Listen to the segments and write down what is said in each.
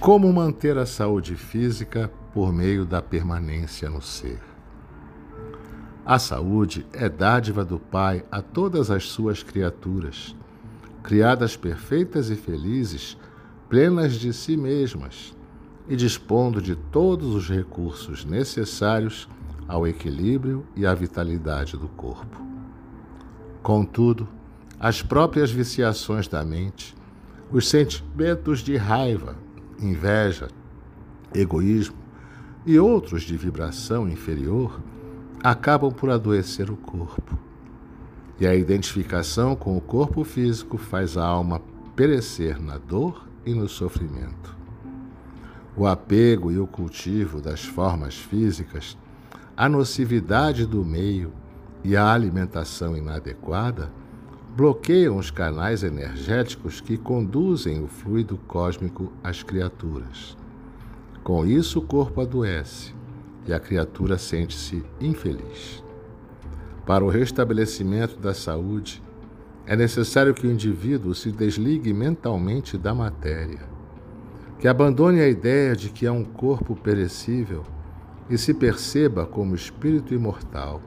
Como manter a saúde física por meio da permanência no ser? A saúde é dádiva do Pai a todas as suas criaturas, criadas perfeitas e felizes, plenas de si mesmas e dispondo de todos os recursos necessários ao equilíbrio e à vitalidade do corpo. Contudo, as próprias viciações da mente, os sentimentos de raiva, inveja, egoísmo e outros de vibração inferior acabam por adoecer o corpo. E a identificação com o corpo físico faz a alma perecer na dor e no sofrimento. O apego e o cultivo das formas físicas, a nocividade do meio e a alimentação inadequada bloqueiam os canais energéticos que conduzem o fluido cósmico às criaturas. Com isso, o corpo adoece e a criatura sente-se infeliz. Para o restabelecimento da saúde, é necessário que o indivíduo se desligue mentalmente da matéria, que abandone a ideia de que é um corpo perecível e se perceba como espírito imortal,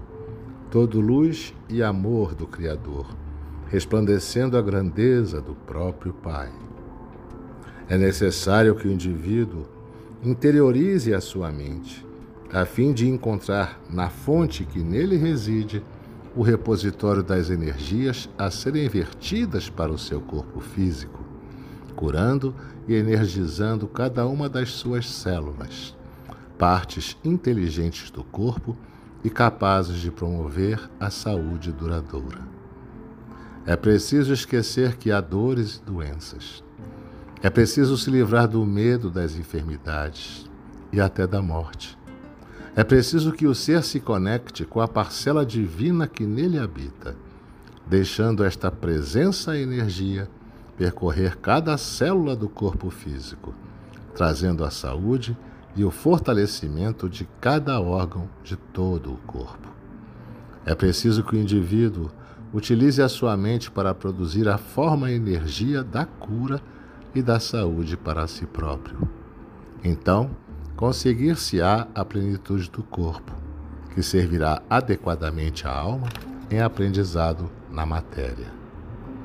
todo luz e amor do Criador resplandecendo a grandeza do próprio Pai. É necessário que o indivíduo interiorize a sua mente, a fim de encontrar na fonte que nele reside o repositório das energias a serem vertidas para o seu corpo físico, curando e energizando cada uma das suas células, partes inteligentes do corpo e capazes de promover a saúde duradoura. É preciso esquecer que há dores e doenças. É preciso se livrar do medo das enfermidades e até da morte. É preciso que o ser se conecte com a parcela divina que nele habita, deixando esta presença e energia percorrer cada célula do corpo físico, trazendo a saúde e o fortalecimento de cada órgão de todo o corpo. É preciso que o indivíduo Utilize a sua mente para produzir a forma e energia da cura e da saúde para si próprio. Então, conseguir-se-á a plenitude do corpo, que servirá adequadamente à alma em aprendizado na matéria.